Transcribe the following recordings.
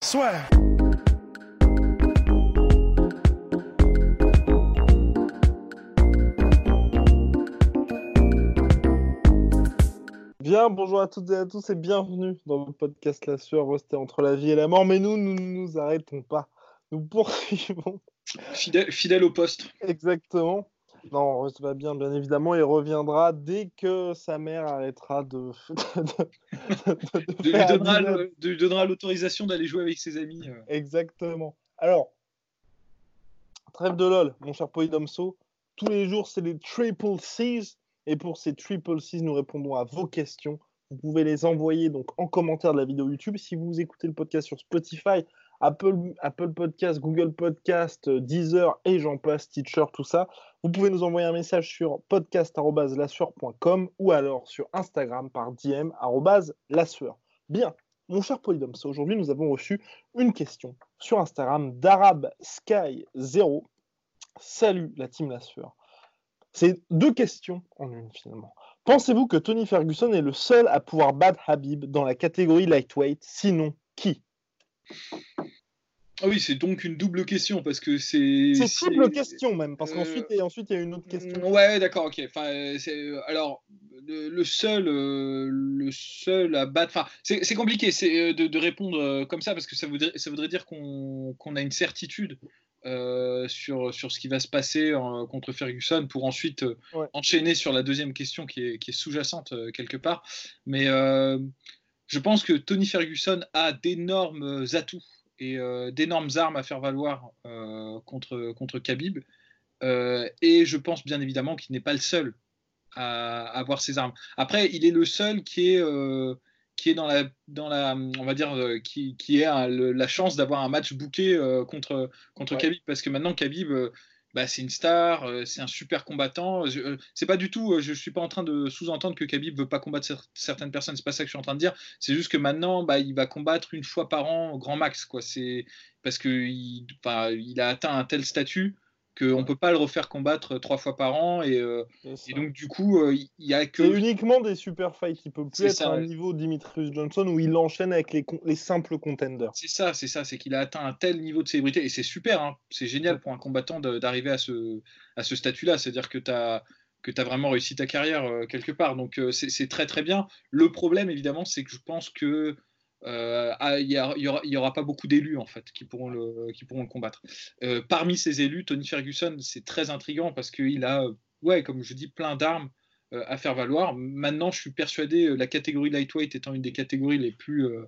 Swear. Bien, bonjour à toutes et à tous et bienvenue dans le podcast La Sueur, resté entre la vie et la mort. Mais nous, nous ne nous arrêtons pas. Nous poursuivons. Fidèle, fidèle au poste. Exactement. Non, ça va bien, bien évidemment. Il reviendra dès que sa mère arrêtera de. de, de- de De lui donnera, l'autorisation d'aller jouer avec ses amis. euh. Exactement. Alors, trêve de LOL, mon cher Polydomso. Tous les jours, c'est les Triple C's. Et pour ces Triple C's, nous répondons à vos questions. Vous pouvez les envoyer donc en commentaire de la vidéo YouTube. Si vous écoutez le podcast sur Spotify, Apple, Apple Podcast, Google Podcast, Deezer et j'en passe, Teacher, tout ça, vous pouvez nous envoyer un message sur podcast.lasueur.com ou alors sur Instagram par DM arobase lasueur. Bien, mon cher Polydomso, aujourd'hui nous avons reçu une question sur Instagram d'Arab Sky 0. Salut la team La Sueur. C'est deux questions en une finalement. Pensez-vous que Tony Ferguson est le seul à pouvoir battre Habib dans la catégorie lightweight? Sinon, qui? Oui, c'est donc une double question parce que c'est. C'est double question même, parce Euh, qu'ensuite et ensuite il y a une autre question. Mm, Ouais, d'accord, ok. Enfin, euh, c'est, euh, alors, le, seul, euh, le seul à battre. Enfin, c'est c'est compliqué c'est, euh, de, de répondre euh, comme ça parce que ça voudrait, ça voudrait dire qu'on a une certitude euh, sur, sur ce qui va se passer euh, contre Ferguson pour ensuite euh, Ouais. enchaîner sur la deuxième question qui est, qui est sous-jacente euh, quelque part. Mais euh, je pense que Tony Ferguson a d'énormes atouts et euh, d'énormes armes à faire valoir euh, contre, contre Khabib. Euh, et je pense bien évidemment qu'il n'est pas le seul à, avoir ces armes. Après, il est le seul qui est, euh, qui est dans la, dans la, on va dire, euh, qui, qui la chance d'avoir un match bouqué euh, contre, contre Ouais. Khabib, parce que maintenant Khabib, bah, c'est une star, euh, c'est un super combattant. Je- euh, c'est pas du tout, euh, je suis pas en train de sous-entendre que Khabib veut pas combattre cer- certaines personnes. C'est pas ça que je suis en train de dire. C'est juste que maintenant, bah, il va combattre une fois par an au grand max, quoi. C'est parce que il, enfin, il a atteint un tel statut qu'on peut pas le refaire combattre trois fois par an et, euh, et donc du coup, euh, il y a que C'est uniquement des super fights. Il peut plus être ça, à un ouais. niveau Dimitrius Johnson où il enchaîne avec les, simples contenders. C'est ça, c'est ça, c'est qu'il a atteint un tel niveau de célébrité et c'est super, hein, c'est génial pour un combattant d'arriver à ce, à ce statut-là, c'est-à-dire que tu as que tu as vraiment réussi ta carrière euh, quelque part. Donc euh, c'est très très bien. Le problème évidemment, c'est que je pense que il y, a- il y aura, pas beaucoup d'élus en fait qui pourront le combattre. Euh, parmi ces élus, Tony Ferguson, c'est très intriguant parce qu'il a euh, ouais, comme je dis, plein d'armes euh, à faire valoir. Maintenant, je suis persuadé, euh, la catégorie lightweight étant une des catégories les plus euh,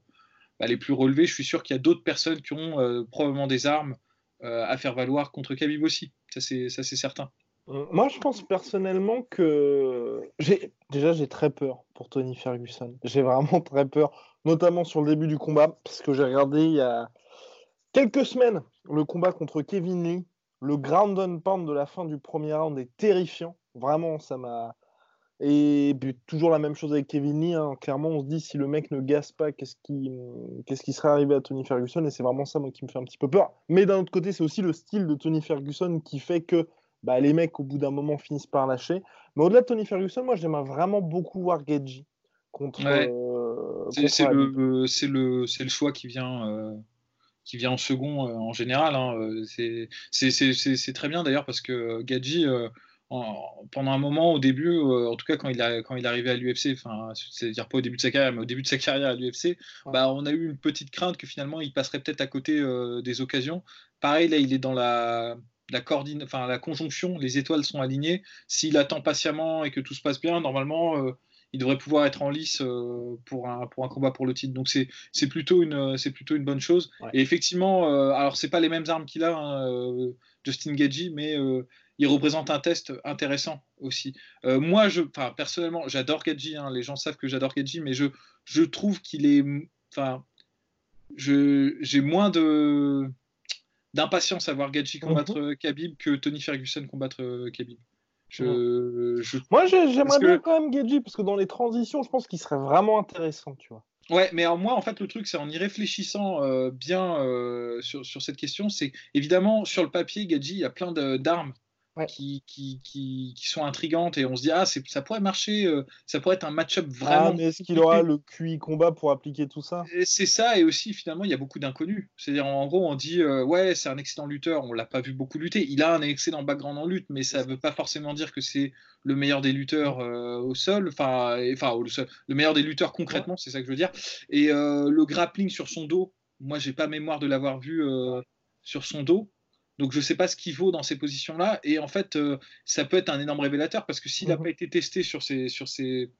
bah, relevés, je suis sûr qu'il y a d'autres personnes qui ont euh, probablement des armes euh, à faire valoir contre Khabib aussi. Ça, c'est certain. Euh, Moi, je pense personnellement que déjà j'ai très peur pour Tony Ferguson. J'ai vraiment très peur, notamment sur le début du combat, parce que j'ai regardé il y a quelques semaines le combat contre Kevin Lee. Le ground and pound de la fin du premier round est terrifiant. Vraiment, ça m'a. Et puis, toujours la même chose avec Kevin Lee. hein. Clairement, on se dit si le mec ne gasse pas, qu'est-ce qui, qu'est-ce qui serait arrivé à Tony Ferguson? Et c'est vraiment ça, moi, qui me fait un petit peu peur. Mais d'un autre côté, c'est aussi le style de Tony Ferguson qui fait que bah, les mecs, au bout d'un moment, finissent par lâcher. Mais au-delà de Tony Ferguson, moi, j'aimerais vraiment beaucoup voir Geji contre. Ouais. euh, C'est le, c'est le, c'est le choix qui vient, euh, qui vient en second euh, en général. hein. C'est- très bien d'ailleurs parce que Gadji, en- pendant un moment au début, en tout cas quand il, a, quand il est arrivé à l'UFC, c'est-à-dire pas au début de sa carrière, mais au début de sa carrière à l'UFC, Ouais. bah, on a eu une petite crainte que finalement il passerait peut-être à côté des occasions. Pareil, là, il est dans la, la, coordine, la conjonction, les étoiles sont alignées. S'il attend patiemment et que tout se passe bien, normalement, euh, il devrait pouvoir être en lice euh, pour, un, pour un combat pour le titre. Donc c'est c'est plutôt, une- c'est plutôt une bonne chose. Ouais. Et effectivement, euh, alors c'est pas les mêmes armes qu'il a, hein, euh, Justin Gagey, mais euh, il représente un test intéressant aussi. Euh, moi, je, personnellement, j'adore Gagey. hein, les gens savent que j'adore Gagey, mais je, je trouve qu'il est enfin, j'ai moins de d'impatience à voir Gaethje combattre mhm. Khabib que Tony Ferguson combattre Khabib. Je, Moi, j'aimerais bien quand même Gaethje parce que dans les transitions, je pense qu'il serait vraiment intéressant, tu vois. Ouais, mais en moi, en fait, le truc, c'est en y réfléchissant euh, bien euh, sur, sur, cette question, c'est évidemment sur le papier, Gadji, il y a plein d'armes qui, qui, qui, qui, sont intrigantes et on se dit ah ça pourrait marcher, euh, ça pourrait être un match-up ah, vraiment. Ah, mais est-ce qu'il aura le QI combat pour appliquer tout ça? C'est ça et aussi finalement il y a beaucoup d'inconnus. C'est-à-dire en gros on dit euh, ouais c'est un excellent lutteur, on l'a pas vu beaucoup lutter. Il a un excellent background en lutte, mais ça veut pas forcément dire que c'est le meilleur des lutteurs euh, au sol, enfin enfin au sol, le meilleur des lutteurs concrètement, c'est ça que je veux dire. Et le grappling sur son dos, moi j'ai pas mémoire de l'avoir vu sur son dos. Donc je ne sais pas ce qu'il vaut dans ces positions-là. Et en fait, euh, ça peut être un énorme révélateur parce que s'il n'a mhm. pas été testé sur ces, sur ces,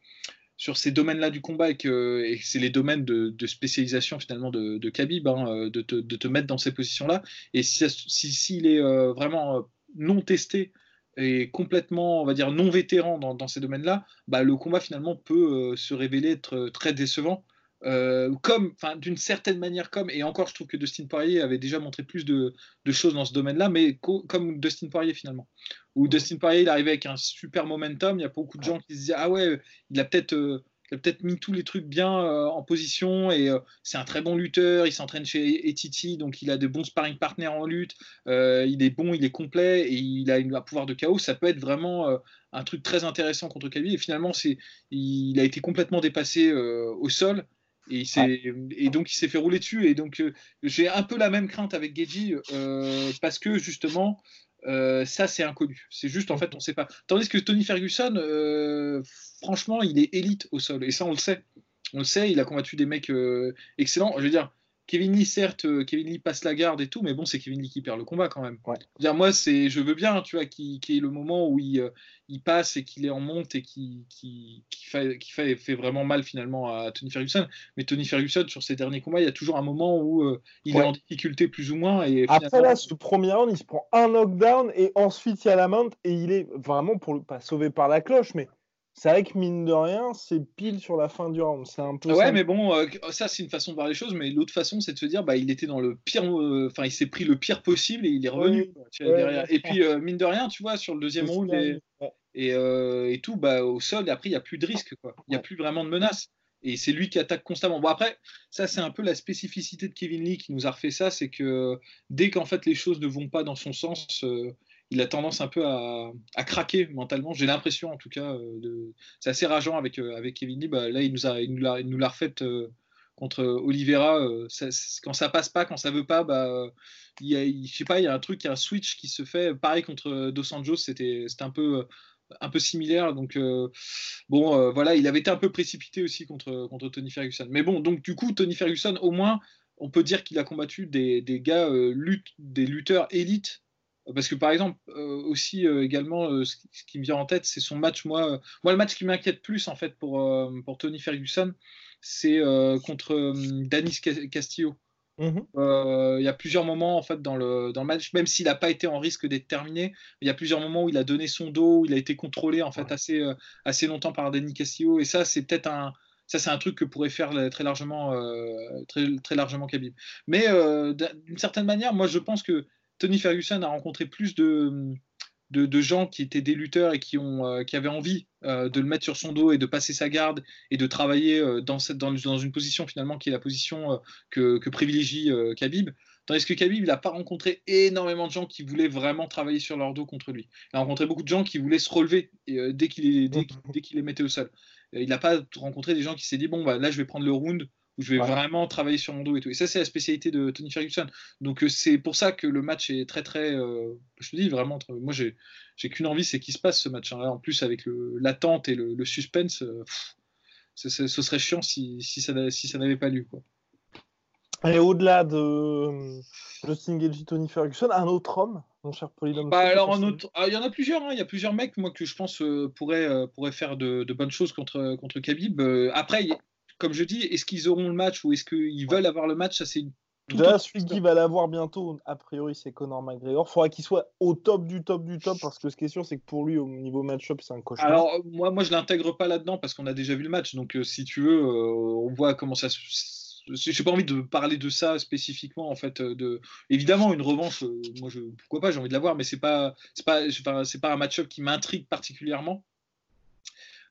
sur ces domaines-là du combat et que, c'est les domaines de, spécialisation finalement de, de Khabib, hein, euh, de, te, de, te, mettre dans ces positions-là, et s'il si, s'il est euh, vraiment non testé et complètement, on va dire, non vétéran dans, dans ces domaines-là, bah, le combat finalement peut se révéler être très décevant. Euh, comme, enfin, d'une certaine manière, comme, et encore, je trouve que Dustin Poirier avait déjà montré plus de, choses dans ce domaine-là, mais comme Dustin Poirier finalement. Où Dustin Poirier, il arrivait avec un super momentum, il y a beaucoup de gens qui se disaient, ah ouais, il a peut-être. Euh, peut-être mis tous les trucs bien euh, en position et c'est un très bon lutteur. Il s'entraîne chez Etiti, donc il a de bons sparring partners en lutte. il est bon, il est complet et il a un pouvoir de chaos. Ça peut être vraiment un truc très intéressant contre Khabib. Et finalement, c'est, il a été complètement dépassé au sol et, et, donc il s'est fait rouler dessus. Et donc euh, j'ai un peu la même crainte avec Geji euh, parce que justement euh, ça c'est inconnu. C'est juste en fait on ne sait pas. Tandis que Tony Ferguson, franchement, il est élite au sol et ça on le sait. On le sait, il a combattu des mecs excellents. Je veux dire, Kevin Lee, certes, euh, Kevin Lee passe la garde et tout, mais bon, c'est Kevin Lee qui perd le combat quand même. Dire, moi, c'est, je veux bien, tu vois, qu'il y ait le moment où il, euh, il passe et qu'il est en monte et qui qui, fait, qui fait, fait, vraiment mal finalement à Tony Ferguson. Mais Tony Ferguson, sur ses derniers combats, il y a toujours un moment où euh, il est en difficulté plus ou moins. Et Après, là, ce premier round, il se prend un knockdown et ensuite il y a la mount et il est vraiment, pour pas sauvé par la cloche, mais c'est vrai que mine de rien, c'est pile sur la fin du round. C'est un peu. Ouais, mais bon, euh, ça c'est une façon de voir les choses, mais l'autre façon c'est de se dire, bah il était dans le pire, euh, enfin il s'est pris le pire possible et il est revenu derrière. Et puis euh, mine de rien, tu vois, sur le deuxième round et, et, tout, bah au sol, et après il n'y a plus de risque, quoi. Il n'y a plus vraiment de menace. Et c'est lui qui attaque constamment. Bon après, ça c'est un peu la spécificité de Kevin Lee qui nous a refait ça, c'est que dès qu'en fait les choses ne vont pas dans son sens il a tendance un peu à, craquer mentalement. J'ai l'impression, en tout cas, euh, c'est assez rageant avec, euh, avec Kevin Lee. Bah, là, il nous a, il nous l'a refait euh, contre Oliveira. quand ça passe pas, quand ça veut pas, bah, il y a, sais pas, il y a un truc, il y a un switch qui se fait. Pareil contre Dos Anjos, c'était, un peu similaire. Donc, bon, voilà, il avait été un peu précipité aussi contre, Tony Ferguson. Mais bon, du coup, Tony Ferguson, au moins, on peut dire qu'il a combattu des, des gars, des lutteurs élites parce que par exemple, euh, aussi euh, également, euh, ce, qui me vient en tête, c'est son match. Moi, moi, le match qui m'inquiète plus en fait pour, pour Tony Ferguson, c'est contre Danis Castillo. Mhm. Il y a plusieurs moments en fait dans le, dans le match, même s'il n'a pas été en risque d'être terminé, il y a plusieurs moments où il a donné son dos, où il a été contrôlé en fait assez, assez longtemps par Danis Castillo. Et ça, c'est peut-être un, ça, c'est un truc que pourrait faire très largement, très, très largement Khabib. Mais d'une certaine manière, moi, je pense que Tony Ferguson a rencontré plus de, de, gens qui étaient des lutteurs et qui, ont, euh, qui avaient envie euh, de le mettre sur son dos et de passer sa garde et de travailler euh, dans, cette, dans, dans, une position finalement qui est la position que, que, privilégie Khabib. Tandis que Khabib, il n'a pas rencontré énormément de gens qui voulaient vraiment travailler sur leur dos contre lui. Il a rencontré beaucoup de gens qui voulaient se relever dès qu'il dès, dès les mettait au sol. Il n'a pas rencontré des gens qui s'est dit bon bah là je vais prendre le round où je vais vraiment travailler sur mon dos et tout. Et ça, c'est la spécialité de Tony Ferguson. Donc, euh, c'est pour ça que le match est très, très. Euh, je te dis vraiment, moi, j'ai, j'ai qu'une envie, c'est qu'il se passe ce match. Hein. en plus, avec l'attente et le, suspense, euh, ce serait chiant si, si ça, si ça n'avait pas lieu. Quoi. Et au-delà de Justin Gage, Tony Ferguson, un autre homme, mon cher Polydome bah, alors, ah, il y en a plusieurs. Hein. Il y a plusieurs mecs, moi, que je pense pourraient, pourraient faire de, de, bonnes choses contre, contre Khabib. après, comme je dis, est-ce qu'ils auront le match ou est-ce qu'ils veulent avoir le match Ça, c'est Déjà, celui qui va l'avoir bientôt, a priori, c'est Conor McGregor. Il faudra qu'il soit au top du top du top parce que ce qui est sûr, c'est que pour lui, au niveau match-up, c'est un cauchemar. Alors, moi, moi je l'intègre pas là-dedans parce qu'on a déjà vu le match. Donc, euh, si tu veux, euh, on voit comment ça, j'ai pas envie de parler de ça spécifiquement en fait. De évidemment une revanche, moi je pourquoi pas, j'ai envie de la voir, mais c'est pas c'est pas c'est pas un match-up qui m'intrigue particulièrement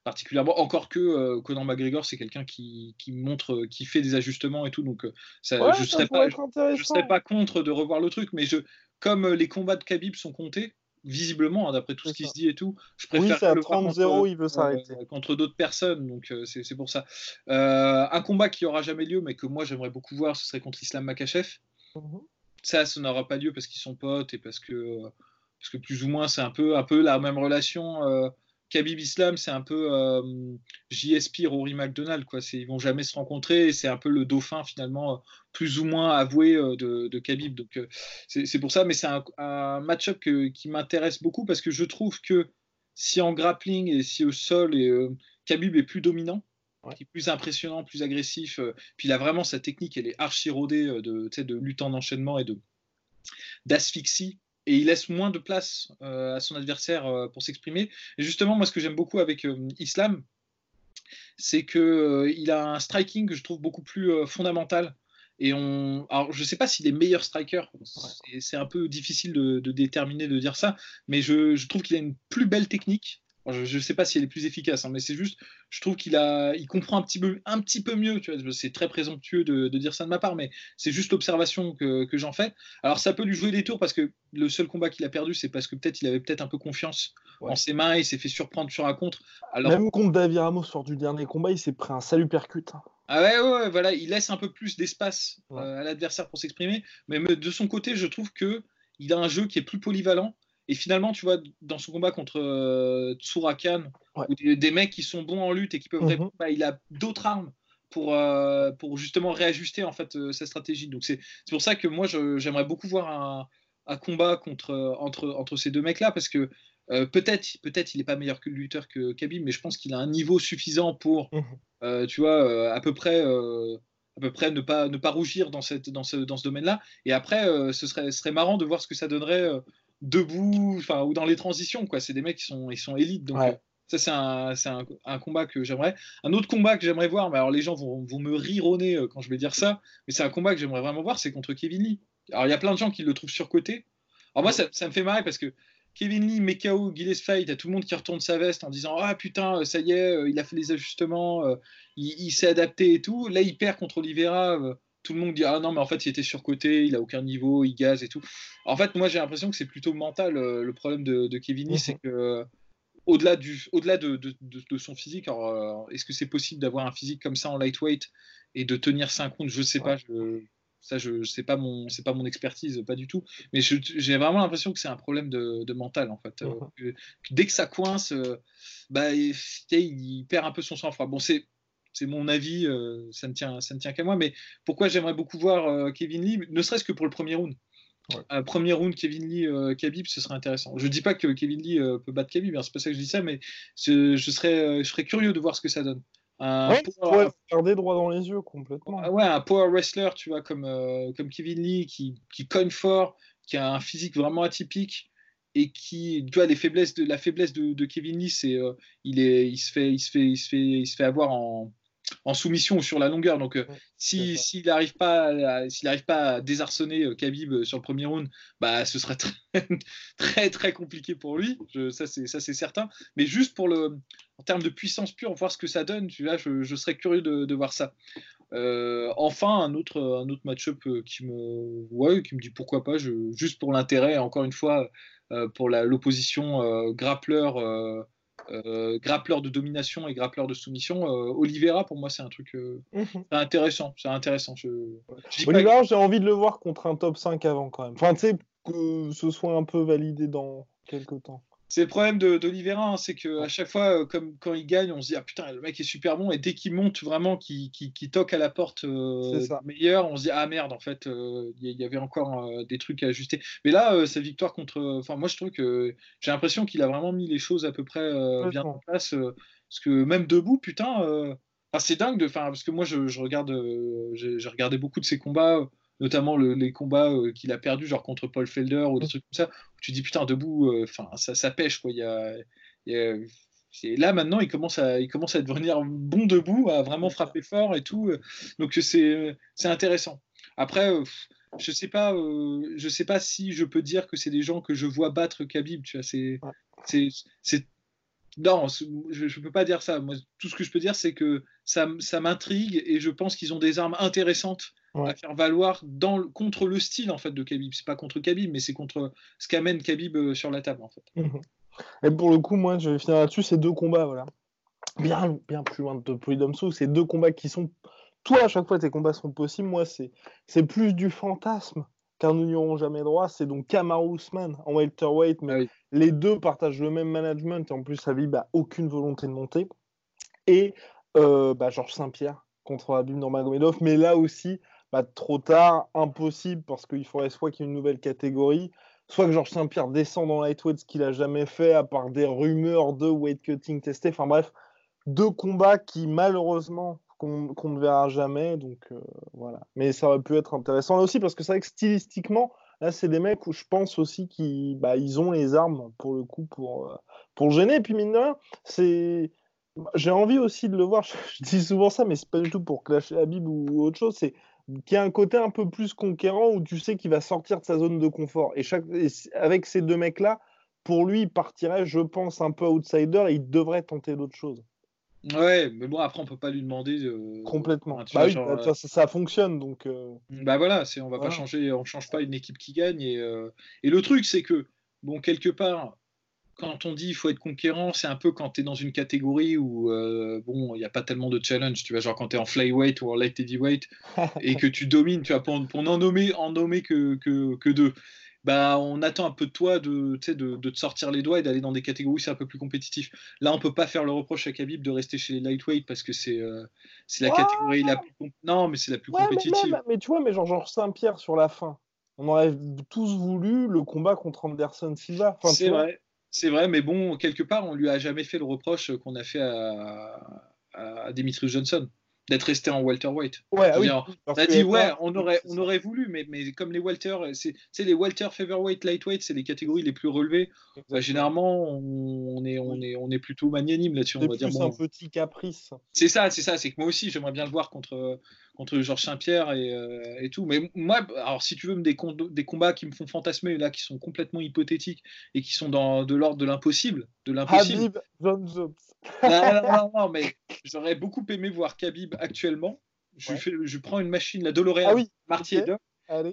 particulièrement. Encore que euh, Conor McGregor, c'est quelqu'un qui, qui, montre, qui fait des ajustements et tout. Donc, euh, ça, je ne serais, serais pas contre de revoir le truc. Mais je, comme euh, les combats de Khabib sont comptés, visiblement, hein, d'après tout ce qui se dit et tout, je préfère oui, le 30-0, il veut s'arrêter. contre d'autres personnes. Donc, c'est pour ça. un combat qui aura jamais lieu, mais que moi, j'aimerais beaucoup voir, ce serait contre Islam Makachev. Mhm. Ça, ça n'aura pas lieu parce qu'ils sont potes et parce que, parce que plus ou moins, c'est un peu, un peu la même relation. Khabib Islam, c'est un peu euh, JSP, Rory McDonald. Quoi. Ils vont jamais se rencontrer. C'est un peu le dauphin, finalement, euh, plus ou moins avoué euh, de, de Khabib. Donc, euh, c'est pour ça. Mais c'est un, match-up qui m'intéresse beaucoup parce que je trouve que si en grappling et si au sol, et, Khabib est plus dominant, est plus impressionnant, plus agressif. puis il a vraiment sa technique, elle est archi rodée de, de lutte en enchaînement et de d'asphyxie et il laisse moins de place euh, à son adversaire euh, pour s'exprimer. Et justement, moi, ce que j'aime beaucoup avec euh, Islam, c'est qu'il a un striking que je trouve beaucoup plus fondamental. Et on, alors, je ne sais pas s'il est meilleur striker, c'est un peu difficile de, déterminer, de dire ça, mais je trouve qu'il a une plus belle technique je ne sais pas si elle est plus efficace, hein, mais c'est juste, je trouve qu'il a, il comprend un petit peu, un petit peu mieux. c'est très présomptueux de, dire ça de ma part, mais c'est juste l'observation que, j'en fais. Alors, ça peut lui jouer des tours parce que le seul combat qu'il a perdu, c'est parce que peut-être il avait peut-être un peu confiance en ses mains, il s'est fait surprendre sur un contre. Alors... Même contre David Ramos lors du dernier combat, il s'est pris un salut percute. Hein. Ah ouais, ouais, voilà, il laisse un peu plus d'espace euh, à l'adversaire pour s'exprimer, mais de son côté, je trouve que il a un jeu qui est plus polyvalent et finalement, tu vois, dans son combat contre euh, Tsurakan, des, mecs qui sont bons en lutte et qui peuvent bah, il a d'autres armes pour, euh, pour justement réajuster en fait euh, sa stratégie. Donc c'est pour ça que moi j'aimerais beaucoup voir un, combat contre, entre, entre ces deux mecs-là parce que peut-être peut-être il n'est pas meilleur que lutteur que Khabib, mais je pense qu'il a un niveau suffisant pour, mhm. tu vois, à peu près à peu près ne pas, ne pas rougir dans, cette, dans ce, dans ce domaine-là. Et après, ce, serait, ce serait marrant de voir ce que ça donnerait debout, enfin, ou dans les transitions, quoi. C'est des mecs qui sont, ils sont élites, donc. Euh, ça, c'est un, un, un, combat que j'aimerais. Un autre combat que j'aimerais voir, mais alors les gens vont, vont me rironner euh, quand je vais dire ça, mais c'est un combat que j'aimerais vraiment voir, c'est contre Kevin Lee. Alors il y a plein de gens qui le trouvent surcoté. Alors moi, ça, ça, me fait marrer parce que Kevin Lee, Mekao, Gillespie, il y a tout le monde qui retourne sa veste en disant Ah putain, ça y est, euh, il a fait les ajustements, il, il s'est adapté et tout. Là, il perd contre Oliveira tout le monde dit ah non mais en fait il était surcoté, il a aucun niveau, il gaze et tout. En fait moi j'ai l'impression que c'est plutôt mental euh, le problème de, Kevin Lee, c'est mhm. que au-delà du au-delà de, son physique, euh, est-ce que c'est possible d'avoir un physique comme ça en lightweight et de tenir 5 comptes Je sais pas, je, ça je, sais pas mon c'est pas mon expertise pas du tout, mais j'ai vraiment l'impression que c'est un problème de, mental en fait. Euh, mhm. dès que ça coince, bah il, il perd un peu son sang-froid. Bon c'est c'est mon avis, euh, ça ne tient, ça ne tient qu'à moi. Mais pourquoi j'aimerais beaucoup voir euh, Kevin Lee, ne serait-ce que pour le premier round. Un premier round Kevin Lee euh, Khabib, ce serait intéressant. Je dis pas que Kevin Lee peut battre Khabib, hein, c'est pas ça que je dis ça, mais je, serais, je serais curieux de voir ce que ça donne. Un ouais, regarder droit dans les yeux complètement. ouais, un power wrestler, tu vois, comme, comme Kevin Lee, qui, qui cogne fort, qui a un physique vraiment atypique et qui, tu vois, les faiblesses de, la faiblesse de, de Kevin Lee, c'est il est, il se fait, il se fait, il se fait, il se fait avoir en en soumission ou sur la longueur. Donc, euh, s'il n'arrive pas, s'il n'arrive pas à désarçonner euh, Khabib euh, sur le premier round, bah, ce serait très, très, compliqué pour lui. ça, c'est ça, c'est certain. Mais juste pour le, en termes de puissance pure, voir ce que ça donne, je, serais curieux de, voir ça. enfin, un autre, un autre match-up qui me, ouais, qui me dit pourquoi pas, je, juste pour l'intérêt. Encore une fois, pour l'opposition euh, grappleur de domination et grappleur de soumission. Euh, Oliveira, pour moi, c'est un truc euh, mhm. intéressant. C'est intéressant. Je... Oliveira, j'ai envie de le voir contre un top 5 avant quand même. Enfin, tu sais, que ce soit un peu validé dans quelques temps. C'est le problème d'Olivera, hein, c'est qu'à chaque fois, euh, comme quand il gagne, on se dit ah putain le mec est super bon et dès qu'il monte vraiment, qu'il toque à la porte euh, meilleure, on se dit ah merde en fait euh, il y, avait encore des trucs à ajuster. Mais là sa victoire contre, enfin moi je trouve que j'ai l'impression qu'il a vraiment mis les choses à peu près bien en place parce que même debout putain, c'est dingue de, enfin parce que moi je, je regarde, j'ai regardé beaucoup de ses combats notamment les combats euh, qu'il a perdu genre contre Paul Felder ou des trucs comme ça, où tu dis putain debout, euh, enfin ça, ça, pêche quoi. Il y a, là maintenant, il commence à, il commence à devenir bon debout, à vraiment frapper fort et tout. Donc c'est, c'est intéressant. Après, je sais pas, je sais pas si je peux dire que c'est des gens que je vois battre Khabib. Tu vois, c'est, c'est, non, je ne peux pas dire ça. Moi, tout ce que je peux dire, c'est que ça, ça m'intrigue et je pense qu'ils ont des armes intéressantes à faire valoir dans, contre le style en fait de Khabib. C'est pas contre Khabib, mais c'est contre ce qu'amène Khabib sur la table en fait. Mhm. Et pour le coup, moi, je vais finir là-dessus. Ces deux combats, voilà, bien, bien plus loin de Polydomso, ces deux combats qui sont, toi, à chaque fois, tes combats sont possibles. Moi, c'est, c'est plus du fantasme car nous n'y aurons jamais droit. C'est donc Kamaru Usman en welterweight, mais ah les deux partagent le même management et en plus, Habib n'a aucune volonté de monter. Et euh, bah, Georges Saint-Pierre contre Habib Nurmagomedov, mais là aussi, bah, trop tard, impossible parce qu'il faudrait soit qu'il y ait une nouvelle catégorie, soit que Georges Saint-Pierre descend dans lightweight, ce qu'il n'a jamais fait, à part des rumeurs de weight cutting testé. Enfin bref, deux combats qui malheureusement qu'on ne verra jamais. Donc euh, voilà. Mais ça aurait pu être intéressant là aussi parce que c'est vrai que stylistiquement, là c'est des mecs où je pense aussi qu'ils bah, ont les armes pour le coup pour, euh, pour gêner. Et puis mine de rien, c'est j'ai envie aussi de le voir. Je, dis souvent ça, mais c'est pas du tout pour clasher Habib ou autre chose. C'est qui a un côté un peu plus conquérant où tu sais qu'il va sortir de sa zone de confort. Et, chaque, avec ces deux mecs-là, pour lui, il partirait, je pense, un peu outsider et il devrait tenter d'autres choses. Ouais, mais bon, après, on peut pas lui demander. Complètement. Bah oui, bah, ça, ça, fonctionne, donc. Euh, bah voilà, c'est, on va pas changer, on change pas une équipe qui gagne. Et, euh, et le truc, c'est que, bon, quelque part, quand on dit il faut être conquérant, c'est un peu quand tu es dans une catégorie où euh, bon, il n'y a pas tellement de challenge, tu vois, genre quand tu es en flyweight ou en light heavyweight et que tu domines, tu vois, pour, pour n'en nommer, en nommer que, que, que, deux. Bah, on attend un peu de toi de, de, de te sortir les doigts et d'aller dans des catégories où c'est un peu plus compétitif. Là, on peut pas faire le reproche à Khabib de rester chez les lightweight parce que c'est euh, c'est la catégorie la plus non, mais c'est la plus compétitive. Mais, tu vois, mais genre, genre Saint-Pierre sur la fin, on aurait tous voulu le combat contre Anderson Silva. Enfin, c'est vrai. C'est vrai, mais bon, quelque part, on lui a jamais fait le reproche qu'on a fait à, à Dimitrius Johnson d'être resté en welterweight. Ouais, oui, on a dit ouais, on aurait, on aurait voulu, mais, mais comme les welter, c'est les welter, featherweight, lightweight, c'est les catégories les plus relevées. Bah, généralement, on est, on est, on est plutôt magnanime là-dessus. On va dire. un petit caprice. C'est ça, c'est ça, c'est que moi aussi, j'aimerais bien le voir contre contre Georges Saint-Pierre et, euh, et, tout. Mais moi, alors si tu veux, des, des combats qui me font fantasmer, là, qui sont complètement hypothétiques et qui sont dans, de l'ordre de l'impossible, de l'impossible. John Jones. Non, non, non, mais j'aurais beaucoup aimé voir Khabib actuellement. Je, fais, je prends une machine, la Doloréa ah oui,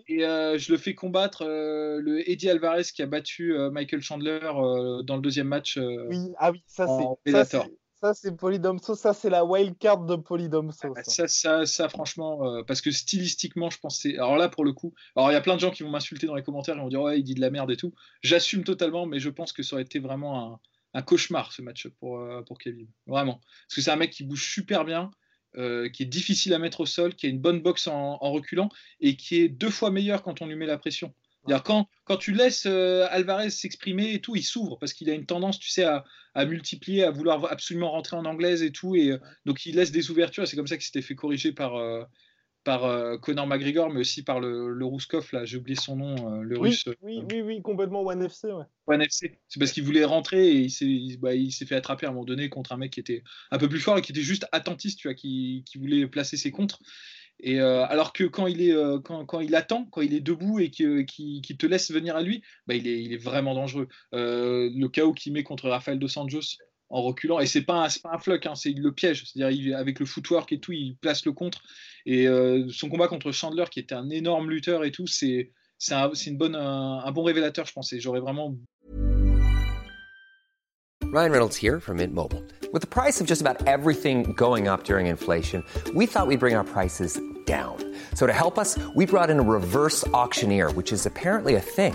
et euh, je le fais combattre euh, le Eddie Alvarez qui a battu Michael Chandler dans le deuxième match. oui, ah oui, ça c'est ça, c'est Polydomso. Ça, c'est la wild card de Polydomso. Ah, ça, ça, ça, franchement, euh, parce que stylistiquement, je pensais. Alors là, pour le coup, alors il y a plein de gens qui vont m'insulter dans les commentaires et vont dire ouais, il dit de la merde et tout. J'assume totalement, mais je pense que ça aurait été vraiment un, cauchemar ce match pour, euh, pour Kevin. Vraiment. Parce que c'est un mec qui bouge super bien. Euh, qui est difficile à mettre au sol, qui a une bonne boxe en, en, reculant et qui est deux fois meilleur quand on lui met la pression. Quand, quand tu laisses euh, Alvarez s'exprimer et tout, il s'ouvre parce qu'il a une tendance, tu sais, à, à, multiplier, à vouloir absolument rentrer en anglaise et tout. Et euh, donc, il laisse des ouvertures. C'est comme ça qu'il s'était fait corriger par, euh, par Conor McGregor, mais aussi par le, le Rouskov, là, j'ai oublié son nom, le oui, russe. Oui, oui, oui, complètement One FC. Ouais. One FC. C'est parce qu'il voulait rentrer et il s'est bah, fait attraper à un moment donné contre un mec qui était un peu plus fort et qui était juste attentiste, tu vois, qui, qui voulait placer ses contres. Et euh, alors que quand il est euh, quand, quand, il attend, quand il est debout et qu'il qui, te laisse venir à lui, bah, il, est, il est vraiment dangereux. Euh, le chaos qu'il met contre Rafael dos Anjos en reculant, et c'est pas un, pas un floc, hein, c'est le piège. C'est-à-dire avec le footwork et tout, il place le contre. Et son combat contre Chandler, qui était un énorme lutteur et tout, c'est un, un, bon révélateur, je pense. J'aurais vraiment. Ryan Reynolds here from Mint Mobile. With the price of just about everything going up during inflation, we thought we'd bring our prices down. So to help us, we brought in a reverse auctioneer, which is apparently a thing.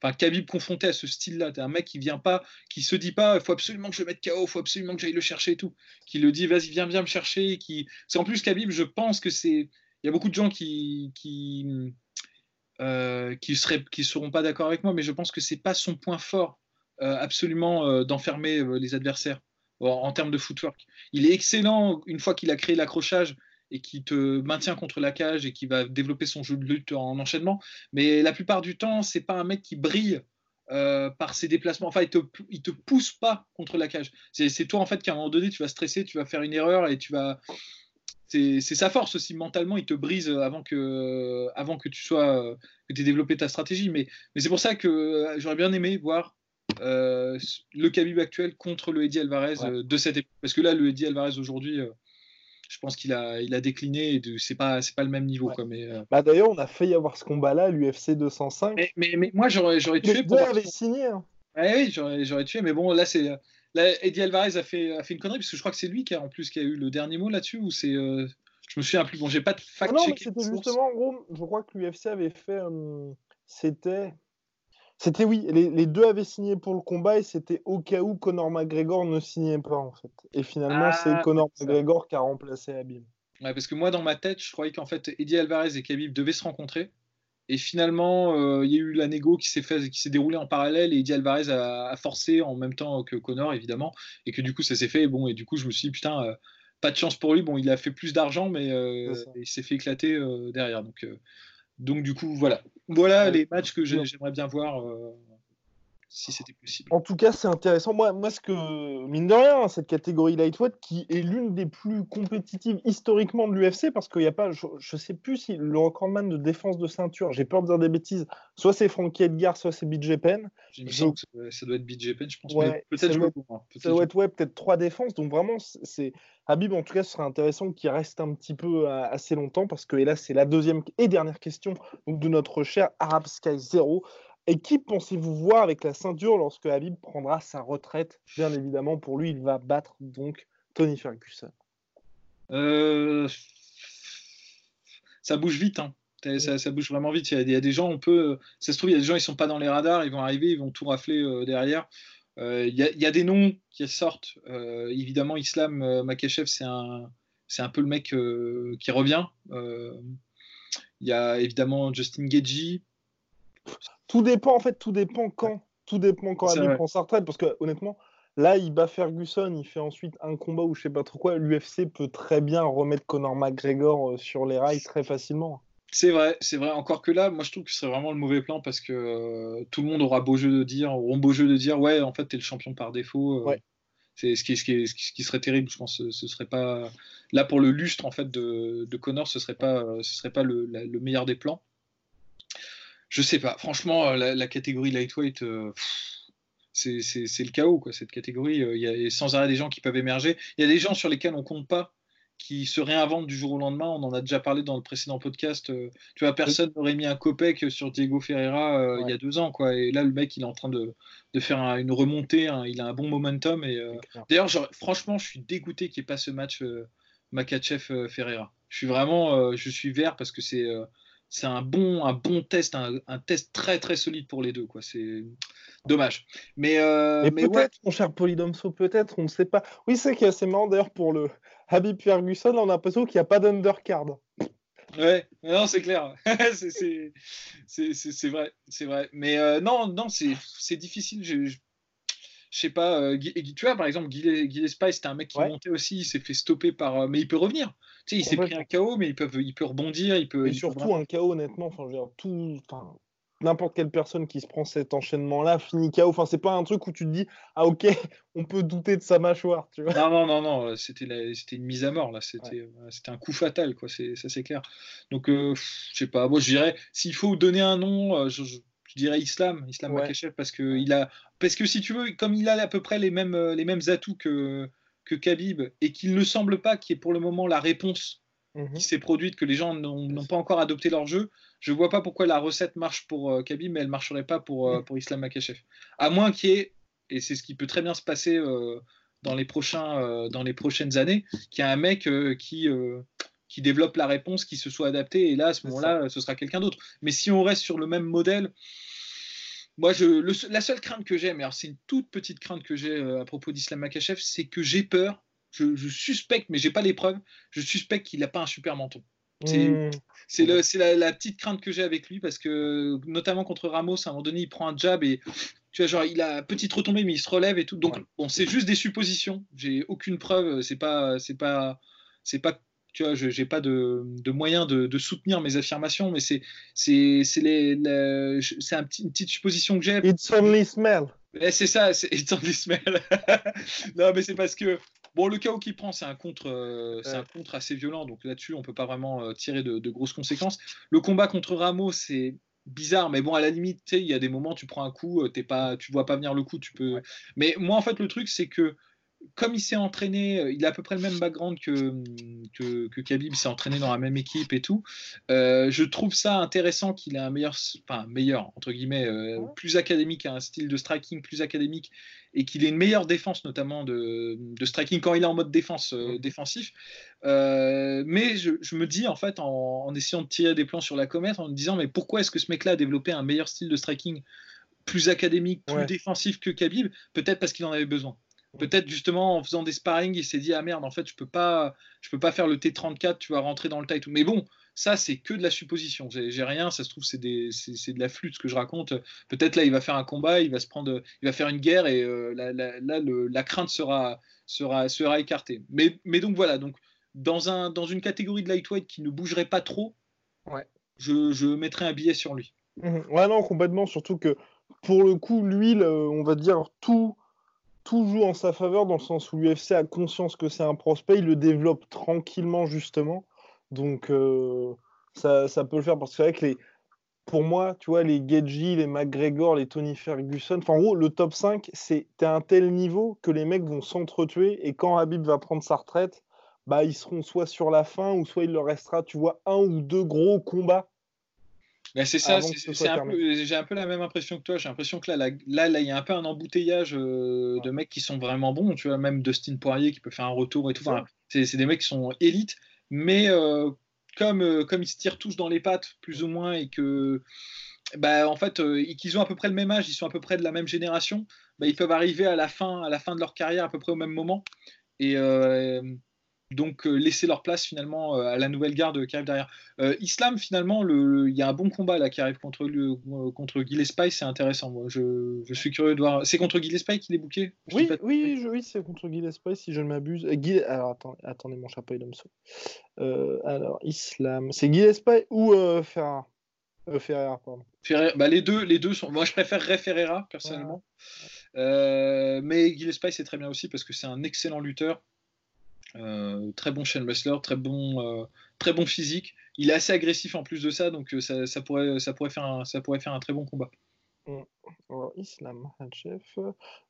Enfin, Khabib confronté à ce style-là, t'es un mec qui vient pas, qui se dit pas, faut absolument que je le mette KO, faut absolument que j'aille le chercher et tout, qui le dit, vas-y, viens, viens me chercher, qui, c'est en plus Khabib, je pense que c'est, il y a beaucoup de gens qui, qui, euh, qui seraient, qui seront pas d'accord avec moi, mais je pense que c'est pas son point fort euh, absolument euh, d'enfermer les adversaires en, termes de footwork. Il est excellent une fois qu'il a créé l'accrochage et qui te maintient contre la cage et qui va développer son jeu de lutte en enchaînement. Mais la plupart du temps, c'est pas un mec qui brille euh, par ses déplacements. Enfin, il te, il te pousse pas contre la cage. C'est toi en fait qu'à un moment donné, tu vas stresser, tu vas faire une erreur et tu vas. C'est sa force aussi mentalement. Il te brise avant que, avant que tu sois, que aies développé ta stratégie. Mais, mais c'est pour ça que j'aurais bien aimé voir euh, le Khabib actuel contre le Eddie Alvarez Ouais. euh, de cette époque. Parce que là, le Eddie Alvarez aujourd'hui, je pense qu'il a, il a décliné. et de- C'est pas, c'est pas le même niveau. Ouais. Quoi, mais, euh, Bah, D'ailleurs, on a failli avoir ce combat-là l'UFC 205. mais, mais, mais moi, j'aurais, j'aurais tué pour voir avaient son- signé. hein. Ouais, oui, j'aurais, j'aurais tué, mais bon, là, c'est. Là, Eddie Alvarez a fait, a fait une connerie, parce que je crois que c'est lui qui a, en plus, qui a eu le dernier mot là-dessus, ou c'est. euh, je me souviens plus. Bon, j'ai pas de Ah non, mais c'était justement, en gros, je crois que l'UFC avait fait. euh, c'était. C'était oui, les, les deux avaient signé pour le combat et c'était au cas où Conor McGregor ne signait pas en fait. Et finalement, Ah, c'est Conor ça. McGregor qui a remplacé Habib. Ouais, parce que moi, dans ma tête, je croyais qu'en fait, Eddie Alvarez et Khabib devaient se rencontrer. Et finalement, euh, il y a eu la négo qui s'est fait, qui s'est déroulée en parallèle et Eddie Alvarez a, a forcé en même temps que Connor, évidemment. Et que du coup, ça s'est fait. Et bon, et du coup, je me suis dit, putain, euh, pas de chance pour lui. Bon, il a fait plus d'argent, mais euh, il s'est fait éclater derrière. Donc, donc, du coup, voilà. Voilà les matchs que j'aimerais bien voir euh, si c'était possible. En tout cas, c'est intéressant. Moi, moi, ce que, mine de rien, cette catégorie lightweight qui est l'une des plus compétitives historiquement de l'UFC, parce qu'il n'y a pas, je, je sais plus si le recordman de défense de ceinture, j'ai peur de dire des bêtises, soit c'est Frankie Edgar, soit c'est BJ Penn. Je- ça, que ça doit être BJ Penn, je pense. Ouais, peut-être je hein. Ça doit être ouais, peut-être trois défenses. Donc vraiment, c'est- Habib. En tout cas, ce serait intéressant qu'il reste un petit peu euh, assez longtemps parce que et là, c'est la deuxième et dernière question donc, de notre cher Arab Sky Zero. Et qui pensez-vous voir avec la ceinture lorsque Habib prendra sa retraite? Bien évidemment, pour lui, il va battre donc Tony Ferguson. Euh, Ça bouge vite, hein. Ça, ça bouge vraiment vite. Il y, a, des gens, on peut. Ça se trouve, il y a des gens, ils sont pas dans les radars, ils vont arriver, ils vont tout rafler euh, derrière. Euh, Il y, a, des noms qui sortent. Évidemment, Islam Makachev, c'est un, c'est un peu le mec qui revient. Il y a évidemment Justin Gagey. Tout dépend, en fait, tout dépend quand. Tout dépend quand vrai. prend sa retraite. Parce que honnêtement, là, il bat Ferguson, il fait ensuite un combat ou je sais pas trop quoi. L'UFC peut très bien remettre Conor McGregor euh, sur les rails très facilement. C'est vrai, c'est vrai. Encore que là, moi je trouve que ce serait vraiment le mauvais plan parce que euh, tout le monde aura beau jeu de dire, auront beau jeu de dire, ouais, en fait, t'es le champion par défaut. euh, Ouais. C'est ce qui, ce, qui est- ce qui- ce qui serait terrible, je pense. Ce, ce serait pas là pour le lustre en fait de, de Connor, ce serait pas, ce serait pas le, la- le meilleur des plans. Je sais pas. Franchement, euh, la, la catégorie lightweight, euh, c'est le chaos quoi. Cette catégorie, euh, il y a sans arrêt des gens qui peuvent émerger. Il y a des gens sur lesquels on compte pas qui se réinventent du jour au lendemain. On en a déjà parlé dans le précédent podcast. euh, tu vois, personne n'aurait mis un copec sur Diego Ferreira euh, il y a deux ans, quoi. Et là, le mec, il est en train de, de faire un- une remontée. hein. Il a un bon momentum. Et euh, d'ailleurs, franchement, je suis dégoûté qu'il n'y ait pas ce match euh, Makachev-Ferreira. Je suis vraiment, je suis vert parce que c'est c'est un bon, un bon test, un, un test très très solide pour les deux, quoi. C'est dommage. Mais, euh, Mais, mais ouais, peut-être, mon cher Polydomso, peut-être, on ne sait pas. Oui, c'est qui est assez marrant d'ailleurs pour le Habib Ferguson, là, on a l'impression qu'il n'y a pas d'undercard. Ouais, non, c'est clair. c'est- vrai, c'est vrai. Mais euh, non, non, c'est c'est difficile. Je, je, je sais pas. euh, tu vois, par exemple, Spice, c'était un mec qui Ouais. montait aussi. Il s'est fait stopper par. euh, mais il peut revenir. Tu sais, il s'est pris un KO, mais il peut, il peut rebondir. Il peut. Et il surtout, un KO, honnêtement, enfin, je veux dire, tout. Enfin, N'importe quelle personne qui se prend cet enchaînement-là finit KO. Enfin, c'est pas un truc où tu te dis, ah ok, on peut douter de sa mâchoire, tu vois. Non, non, non, non, c'était la- c'était une mise à mort, là. C'était euh, c'était un coup fatal, quoi. c'est- Ça, c'est clair. Donc, euh, je sais pas. Moi, je dirais, s'il faut donner un nom, euh, je, je- je dirais Islam, Islam Ouais. Makachev, parce que, il a, parce que si tu veux, comme il a à peu près les mêmes, euh, les mêmes atouts que, que Khabib, et qu'il ne semble pas qu'il y ait pour le moment la réponse Mhm. qui s'est produite, que les gens n'ont pas encore adopté leur jeu, je vois pas pourquoi la recette marche pour euh, Khabib, mais elle marcherait pas pour, euh, pour Islam Makachev. À moins qu'il y ait, et c'est ce qui peut très bien se passer euh, dans, les prochains, dans les prochaines années, qu'il y a un mec qui, qui développe la réponse, qui se soit adapté, et là, à ce moment-là, ce sera quelqu'un d'autre. Mais si on reste sur le même modèle, moi, je, le se- la seule crainte que j'ai, mais alors c'est une toute petite crainte que j'ai euh, à propos d'Islam Makachev, c'est que j'ai peur, je, je suspecte, mais j'ai pas les preuves, je suspecte qu'il n'a pas un super menton. C'est Hmm. la, la petite crainte que j'ai avec lui parce que, notamment contre Ramos, à un moment donné, il prend un jab et tu vois, genre, il a petite retombée, mais il se relève et tout. Donc, Ouais. bon, c'est juste des suppositions. J'ai aucune preuve. C'est pas, c'est pas, c'est pas, tu vois, je- j'ai pas de, de moyen de, de soutenir mes affirmations, mais c'est, un petit- une petite supposition que j'ai. It's only smell. Eh, c'est ça, c'est It's only smell. non, mais c'est parce que bon, le chaos qu'il prend, c'est un contre, euh, c'est Ouais. un contre assez violent, donc là-dessus, on peut pas vraiment euh, tirer de, de grosses conséquences. Le combat contre Ramos, c'est bizarre, mais bon, à la limite, il y a des moments, tu prends un coup, euh, t'es pas, tu vois pas venir le coup, tu peux. Mais moi, en fait, le truc, c'est que comme il s'est entraîné, euh, il a à peu près le même background que, que, que Khabib, il s'est entraîné dans la même équipe et tout. euh, je trouve ça intéressant qu'il ait un meilleur, enfin meilleur entre guillemets, euh, plus académique, un style de striking plus académique et qu'il ait une meilleure défense, notamment de, de striking quand il est en mode défense euh, défensif. Mais je, je me dis en fait en, en essayant de tirer des plans sur la comète, en me disant mais pourquoi est-ce que ce mec-là a développé un meilleur style de striking plus académique, plus Ouais. défensif que Khabib? Peut-être parce qu'il en avait besoin. Peut-être justement en faisant des sparring, il s'est dit ah merde en fait je peux pas, je peux pas faire le T34, tu vas rentrer dans le tas et tout. Mais bon, ça c'est que de la supposition. J'ai rien, ça se trouve c'est des, c'est c'est de la flûte ce que je raconte. Peut-être là il va faire un combat, il va se prendre, il va faire une guerre et euh, là, là- là, le- la crainte sera, sera, sera écartée. Mais, mais donc voilà, donc dans un, dans une catégorie de lightweight qui ne bougerait pas trop, Ouais. je, je mettrais un billet sur lui. Mhm. Ouais, non, complètement. Surtout que pour le coup, lui, le- on va dire tout, tout joue en sa faveur dans le sens où l'UFC a conscience que c'est un prospect, il le développe tranquillement, justement. Donc, euh, ça, ça peut le faire parce que c'est vrai que les, pour moi, tu vois, les Gedji, les McGregor, les Tony Ferguson, enfin, en gros, le top 5, c'est à un tel niveau que les mecs vont s'entretuer et quand Habib va prendre sa retraite, bah, ils seront soit sur la fin ou soit il leur restera, tu vois, un ou deux gros combats. Ben, c'est ça, c'est- un peu- j'ai un peu la même impression que toi. J'ai l'impression que là, là, là, là, il y a un peu un embouteillage euh, de mecs qui sont vraiment bons. Tu vois, même Dustin Poirier qui peut faire un retour et tout. Enfin, c'est c'est des mecs qui sont élites, mais euh, comme, euh, comme ils se tirent tous dans les pattes, plus ou moins, et que, bah, en fait, euh, qu'ils ont à peu près le même âge, ils sont à peu près de la même génération, bah, ils peuvent arriver à la fin, à la fin de leur carrière à peu près au même moment. Et euh, donc euh, laisser leur place finalement euh, à la nouvelle garde qui arrive derrière. Euh, Islam, finalement, le- il y a un bon combat là qui arrive contre, le, contre Gillespie, c'est intéressant. Moi, je, je suis curieux de voir. C'est contre Gillespie qu'il est dis Oui, pas oui, je- oui, c'est contre Gillespie, si je ne m'abuse. Guil- Alors, attends- attendez, mon chapeau est d'Omso. Euh, alors, Islam. C'est Gillespie ou Ferrara Ferrara, pardon. Bah, les deux, les deux sont. Moi, je préférerais Ferreira personnellement, Euh, mais Gillespie c'est très bien aussi parce que c'est un excellent lutteur, Euh, très bon chain wrestler, très bon, euh, très bon physique. Il est assez agressif en plus de ça, donc euh, ça, pourrait, ça pourrait faire, un, ça pourrait faire un très bon combat. Alors, Islam, chef.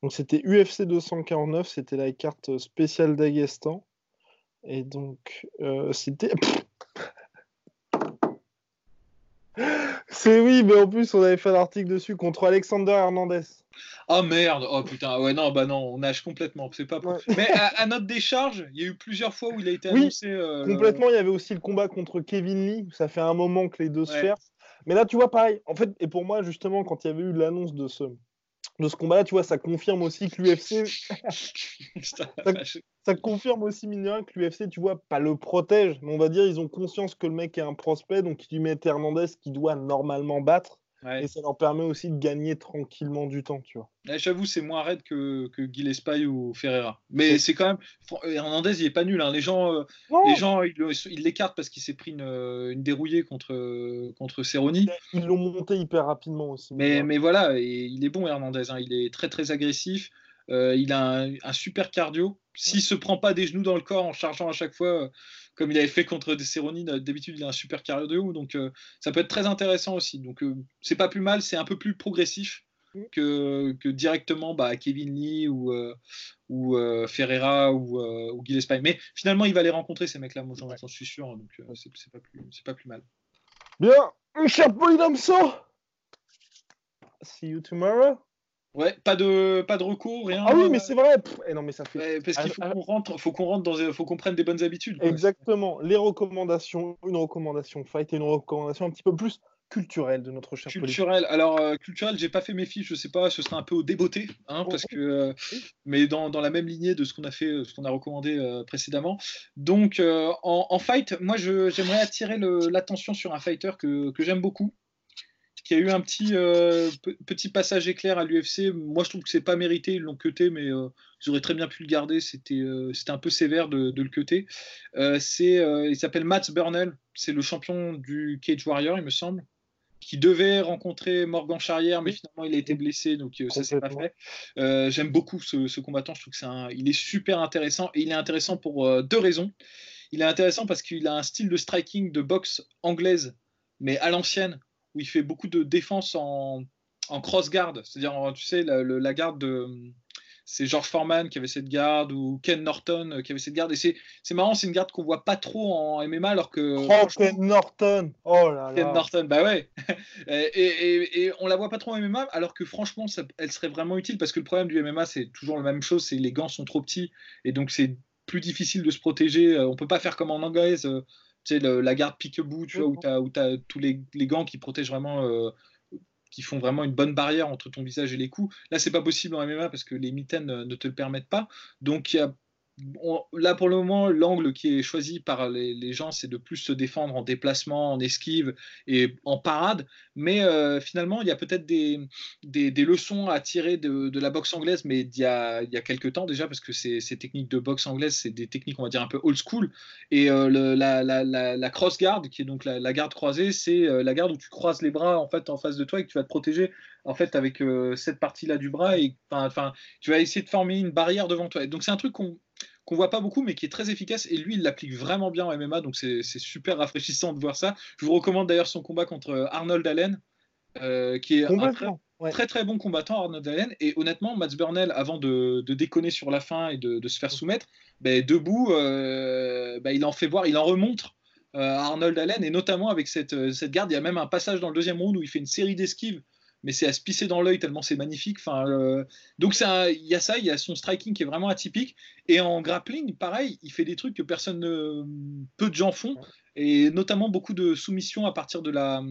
Donc, c'était UFC 249, c'était la carte spéciale d'Aguestan. Et donc, c'était. C'est oui, mais en plus, on avait fait l'article dessus contre Alexander Hernandez. Oh merde, oh putain, ouais non, bah non, on nage complètement, c'est pas. Ouais. Mais à, à notre décharge, il y a eu plusieurs fois où il a été Oui, annoncé. euh, Complètement, il y avait aussi le combat contre Kevin Lee, où ça fait un moment que les deux se cherchent. Mais là, tu vois, pareil. En fait, et pour moi, justement, quand il y avait eu l'annonce de ce, de ce combat-là, tu vois, ça confirme aussi que l'UFC, Ça- confirme aussi, mine que l'UFC, tu vois, pas le protège, mais on va dire, ils ont conscience que le mec est un prospect, donc ils lui mettent Hernandez qui doit normalement battre, Ouais. et ça leur permet aussi de gagner tranquillement du temps, tu vois. Ouais, J'avoue, c'est moins raide que, que Gillespie ou Ferreira. Mais c'est quand même. Fran- Hernandez, il est pas nul. hein. Les gens, euh, les gens ils l'écartent parce qu'il s'est pris une, euh, une dérouillée contre, euh, contre Cerrone. ils l'ont monté hyper rapidement aussi. Mais, mais voilà, et il est bon, Hernandez. hein. Il est très, très agressif. Euh, il a un, un super cardio. S'il se prend pas des genoux dans le corps en chargeant à chaque fois, euh, comme il avait fait contre Cerrone, d'habitude, il a un super cardio. Donc, euh, ça peut être très intéressant aussi. Donc, euh, c'est pas plus mal. C'est un peu plus progressif que, que directement bah, Kevin Lee ou, euh, ou euh, Ferreira ou, euh, ou Gillespie. Mais finalement, il va les rencontrer, ces mecs-là. Moi, j'en suis sûr. Donc, euh, c'est c'est pas, plus- c'est pas plus mal. Bien, un chapeau Idamso See you tomorrow. Ouais, pas de, pas de recours, rien. Ah oui, mais c'est vrai. pff, eh non, mais ça fait Ouais, parce qu'il faut Ah, qu'on rentre, faut qu'on rentre dans, faut qu'on prenne des bonnes habitudes. quoi. Exactement. Les recommandations, une recommandation fight et une recommandation un petit peu plus culturel de notre cher Culturel. Alors, euh, culturel, j'ai pas fait mes fiches, je sais pas, ce serait un peu au débeauté, hein, parce que, euh, mais dans, dans, la même lignée de ce qu'on a fait, ce qu'on a recommandé euh, précédemment. Donc, en, en, fight, moi, j'aimerais attirer l'attention sur un fighter que, que j'aime beaucoup, qui a eu un petit, petit passage éclair à l'UFC. Moi, je trouve que c'est pas mérité, ils l'ont cuté, mais ils auraient très bien pu le garder. C'était c'était un peu sévère de, de le cuter. c'est il s'appelle Matt Burnell, c'est le champion du Cage Warrior, il me semble qui devait rencontrer Morgan Charrière, mais finalement il a été blessé, donc euh, ça s'est pas fait. Euh, j'aime beaucoup ce, combattant, je trouve que c'est il est super intéressant et il est intéressant pour euh, deux raisons. Il est intéressant parce qu'il a un style de striking de boxe anglaise, mais à l'ancienne, où il fait beaucoup de défense en, en cross guard, c'est-à-dire tu sais la, la garde de c'est George Foreman qui avait cette garde ou Ken Norton euh, qui avait cette garde. Et c'est, marrant, c'est une garde qu'on voit pas trop en MMA alors que. Oh, Ken Norton Oh là là Ken Norton, bah ouais et, et, on la voit pas trop en MMA alors que franchement, elle serait vraiment utile parce que le problème du MMA, c'est toujours la même chose c'est les gants sont trop petits et donc c'est plus difficile de se protéger. Euh, on peut pas faire comme en anglaise. Euh, tu sais, la garde pique-bout, tu vois, où tu as, tous les, les, gants qui protègent vraiment qui font vraiment une bonne barrière entre ton visage et les coups. Là, c'est pas possible en MMA parce que les mitaines ne te le permettent pas. Donc, il y a là pour le moment, l'angle qui est choisi par les, gens, c'est de plus se défendre en déplacement, en esquive et en parade. Mais euh, finalement, il y a peut-être des, leçons à tirer de, la boxe anglaise, mais il y a, il y a quelques temps déjà, parce que ces, ces techniques de boxe anglaise, c'est des techniques, on va dire, un peu old school. Et euh, la, cross guard, qui est donc la, garde croisée, c'est euh, la garde où tu croises les bras en fait en face de toi et que tu vas te protéger en fait avec cette partie-là du bras et tu vas essayer de former une barrière devant toi. Donc c'est un truc qu'on qu'on voit pas beaucoup, mais qui est très efficace. Et lui, il l'applique vraiment bien en MMA, donc c'est super rafraîchissant de voir ça. Je vous recommande d'ailleurs son combat contre euh, Arnold Allen, euh, qui est un très, très, bon combattant, Arnold Allen. Et honnêtement, Mats Burnell, avant de, déconner sur la fin et de, se faire soumettre, ben, debout, euh, ben, il en fait voir, il en remonte. Arnold Allen, et notamment avec cette, cette garde, il y a même un passage dans le deuxième round où il fait une série d'esquives mais c'est à se pisser dans l'œil tellement c'est magnifique. Enfin, euh, donc il y a ça, il y a son striking qui est vraiment atypique. Et en grappling, pareil, il fait des trucs que personne, ne, peu de gens font, et notamment beaucoup de soumissions à partir de la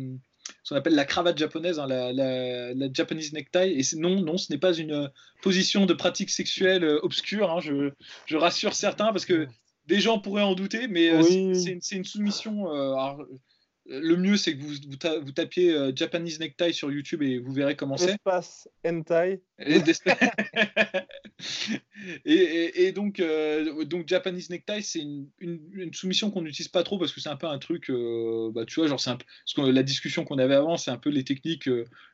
ce qu'on appelle la cravate japonaise, hein, la, la, Japanese necktie. Et non, non, ce n'est pas une position de pratique sexuelle euh, obscure. Hein, je, je, rassure certains parce que des gens pourraient en douter, mais euh, c'est une, une, soumission le mieux, c'est que vous, vous, tapiez euh, Japanese Necktie sur YouTube et vous verrez comment c'est. Espace hentai. Et, et, donc, euh, donc, Japanese Necktie, c'est une, une, soumission qu'on n'utilise pas trop parce que c'est un peu un truc, euh, bah, tu vois, genre, un parce que la discussion qu'on avait avant, c'est un peu les techniques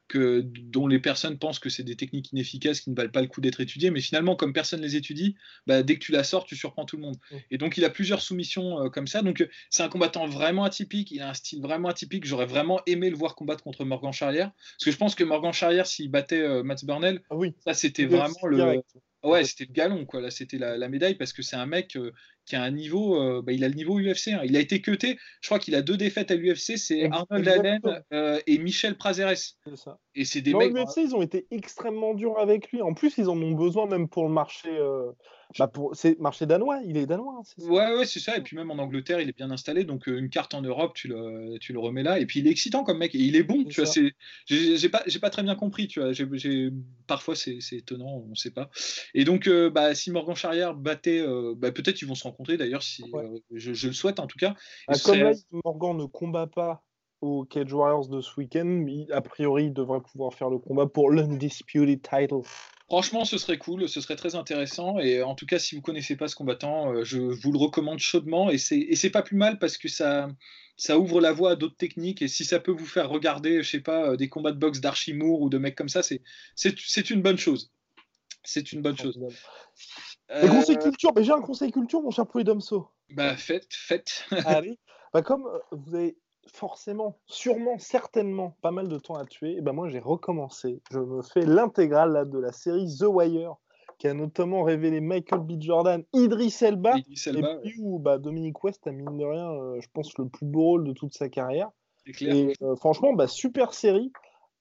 que, dont les personnes pensent que c'est des techniques inefficaces qui ne valent pas le coup d'être étudiées, mais finalement, comme personne les étudie, bah, dès que tu la sors, tu surprends tout le monde. Et donc, il a plusieurs soumissions comme ça. Donc, c'est un combattant vraiment atypique, il a un style vraiment atypique. J'aurais vraiment aimé le voir combattre contre Morgan Charrière, parce que je pense que Morgan Charrière, s'il battait Matt Burnell, ah oui. ça c'était vraiment le. Ouais, c'était le galon, quoi. Là, c'était la, médaille parce que c'est un mec euh, qui a un niveau. Euh, bah, il a le niveau UFC. Hein. Il a été cuté. Je crois qu'il a deux défaites à l'UFC. C'est Arnold Allen euh, et Michel Prazeres. Ça. Et c'est des mecs. l'UFC, ils ont été extrêmement durs avec lui. En plus, ils en ont besoin même pour le marché. Bah pour... C'est marché danois, il est danois. Hein, ouais, ouais, c'est ça. Et puis même en Angleterre, il est bien installé. Donc une carte en Europe, tu le, tu le remets là. Et puis il est excitant comme mec. Et il est bon. Tu vois, j'ai pas, pas très bien compris. Tu vois, parfois c'est étonnant, on sait pas. Et donc, bah, si Morgan Charrière battait, bah, peut-être ils vont se rencontrer d'ailleurs. Si je, le souhaite en tout cas. Bah, comme là, Morgan ne combat pas au Cage Warriors de ce week-end, a priori, il devrait pouvoir faire le combat pour l'undisputed title. Franchement, ce serait cool, ce serait très intéressant. Et en tout cas, si vous connaissez pas ce combattant, euh, je vous le recommande chaudement. Et c'est pas plus mal parce que ça, ça ouvre la voie à d'autres techniques. Et si ça peut vous faire regarder, je sais pas, euh, des combats de boxe d'Archimour ou de mecs comme ça, c'est une bonne chose. C'est une bonne chose. Euh... conseil culture, j'ai un conseil culture, mon cher Domso. Bah, faites, faites. Allez. Bah, comme vous avez forcément, sûrement, certainement pas mal de temps à tuer, et ben moi j'ai recommencé. Je me fais l'intégrale de la série The Wire, qui a notamment révélé Michael B. Jordan, Idris Elba, et puis où bah, Dominique West a mine de rien, euh, je pense, le plus beau rôle de toute sa carrière. Et euh, franchement, bah, super série.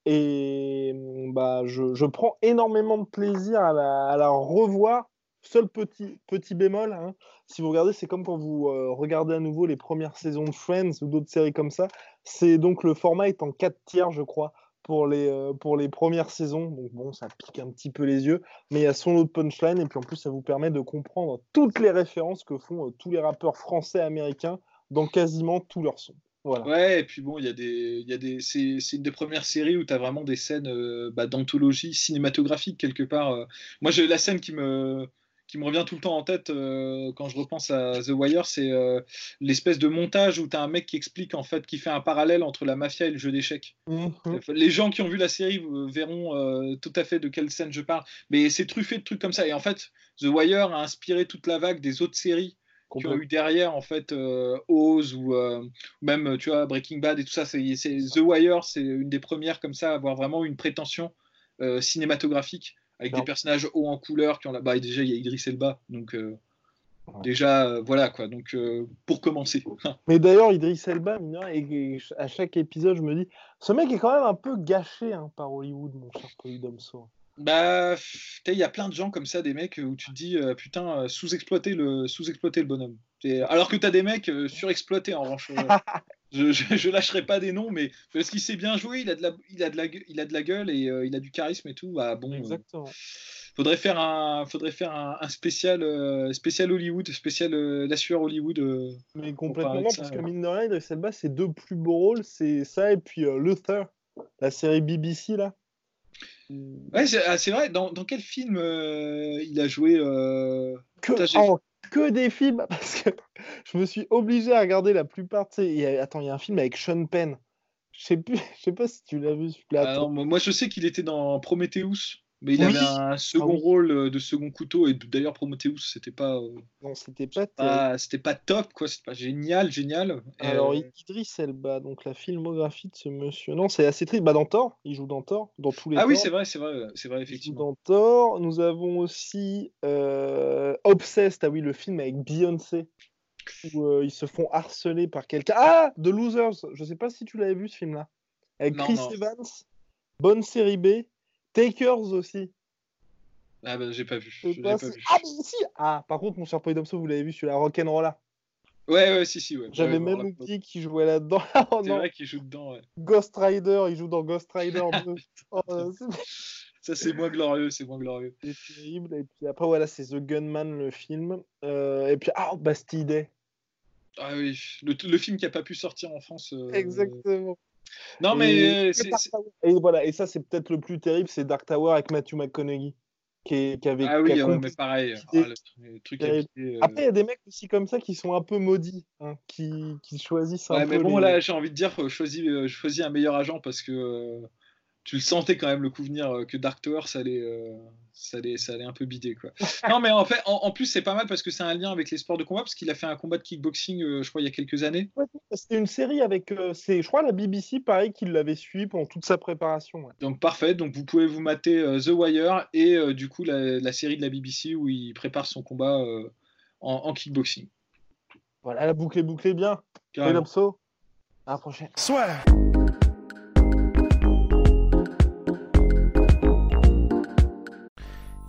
Et bah, je, je, prends énormément de plaisir à la, à la revoir seul petit, petit bémol, hein, si vous regardez, c'est comme quand vous euh, regardez à nouveau les premières saisons de Friends ou d'autres séries comme ça. C'est donc le format est en 4 tiers, je crois, pour les, euh, pour les premières saisons. Donc bon, ça pique un petit peu les yeux, mais il y a son autre punchline et puis en plus, ça vous permet de comprendre toutes les références que font euh, tous les rappeurs français américains dans quasiment tous leurs sons. Voilà. Ouais, et puis bon, il y a des, y a des, c'est, une des premières séries où tu as vraiment des scènes bah, d'anthologie cinématographique quelque part. Moi, j'ai la scène qui me, qui me revient tout le temps en tête euh, quand je repense à The Wire, c'est euh, l'espèce de montage où tu as un mec qui explique en fait, qui fait un parallèle entre la mafia et le jeu d'échecs. Mhm. Les gens qui ont vu la série euh, verront euh, tout à fait de quelle scène je parle, mais c'est truffé de trucs comme ça. Et en fait, The Wire a inspiré toute la vague des autres séries qui ont eu derrière en fait euh, Oz ou euh, même tu vois Breaking Bad et tout ça. C'est, c'est- The Wire, c'est une des premières comme ça à avoir vraiment une prétention euh, cinématographique avec Non. des personnages hauts en couleur qui ont là-bas. Et déjà, il y a Idris Elba, donc euh, Ouais. déjà euh, voilà quoi. Donc euh, pour commencer. Mais d'ailleurs, Idriss Elba, et, et à chaque épisode, je me dis, ce mec est quand même un peu gâché hein, par Hollywood, mon cher Polydomso. Bah, il y a plein de gens comme ça, des mecs où tu te dis, putain, sous-exploiter le, sous-exploiter le bonhomme. Alors que t'as des mecs surexploités en revanche. je, je, je lâcherai pas des noms, mais parce qu'il sait bien jouer, il a de la, il a de la, il a de la gueule et euh, il a du charisme et tout. Bah bon, euh, Exactement. faudrait faire un, faudrait faire un, un spécial, euh, spécial Hollywood, spécial la sueur Hollywood. Mais complètement, ça, parce que mine de rien, Idriss Elba, ses deux plus beaux rôles, c'est ça et puis Luther, la série BBC, là. Ouais, c'est ah, vrai. Dans, dans quel film il a joué que, que des films, parce que je me suis obligé à regarder la plupart. Attends, il y a un film avec Sean Penn. Je sais plus, sais pas si tu l'as vu celui-là. Ah moi, je sais qu'il était dans Prometheus, mais il Oui. avait un second Ah rôle euh, de second couteau. Et d'ailleurs, Prometheus, c'était pas, euh, Non, c'était pas. c'était pas top, quoi. C'était pas génial, génial. Alors, euh, Idriss Elba, donc la filmographie de ce monsieur. Non, c'est assez triste. Bah, dans Thor, il joue dans Thor, dans tous les Ah oui, c'est vrai, c'est vrai, c'est vrai, Il joue effectivement. dans Thor. Nous avons aussi euh, Obsessed, ah oui, le film avec Beyoncé, où euh, ils se font harceler par quelqu'un. Ah, The Losers, je sais pas si tu l'avais vu ce film-là. Avec Non, Chris non. Evans, bonne série B, Takers aussi. Ah bah, j'ai pas vu. Pas vu. Ah, mais si Ah, par contre, mon cher Polydomso, vous l'avez vu, celui-là, Rock'n'Rolla. Ouais, ouais, si, si, ouais. J'avais Ouais, même oublié qu'il jouait là-dedans. oh C'est vrai qu'il joue dedans. ouais. Ghost Rider, il joue dans Ghost Rider 2. Oh, euh, Ça, c'est moins glorieux, c'est moins glorieux. c'est terrible. Et puis après, voilà, c'est The Gunman, le film. Euh, et puis, ah, Bastille Day. Ah oui, le, le film qui a pas pu sortir en France. euh, Exactement. Non, Et- mais et euh, Tower. Et voilà, et ça, c'est peut-être le plus terrible, c'est Dark Tower avec Matthew McConaughey. Qui, est- qui avait, Ah qui oui, compris- mais pareil. ah, le, truc euh, Après, il y a des mecs aussi comme ça qui sont un peu maudits, hein, qui, qui choisissent un Ouais, peu mais bon, les- là, j'ai envie de dire, choisis, euh, choisis un meilleur agent parce que euh, tu le sentais quand même le coup venir euh, que Dark Tower, ça allait, euh, ça allait, ça allait un peu bider, quoi. non, mais en fait, en, en plus, c'est pas mal parce que c'est un lien avec les sports de combat parce qu'il a fait un combat de kickboxing, euh, je crois, il y a quelques années. Ouais, C'était une série avec, euh, c'est, je crois, la BBC, pareil, qui l'avait suivi pendant toute sa préparation. ouais. Donc parfait. Donc vous pouvez vous mater euh, The Wire et euh, du coup la, la série de la BBC où il prépare son combat euh, en, en kickboxing. Voilà, la boucle est bouclée bien. Carrément. Polydomso, à la prochaine. Soit.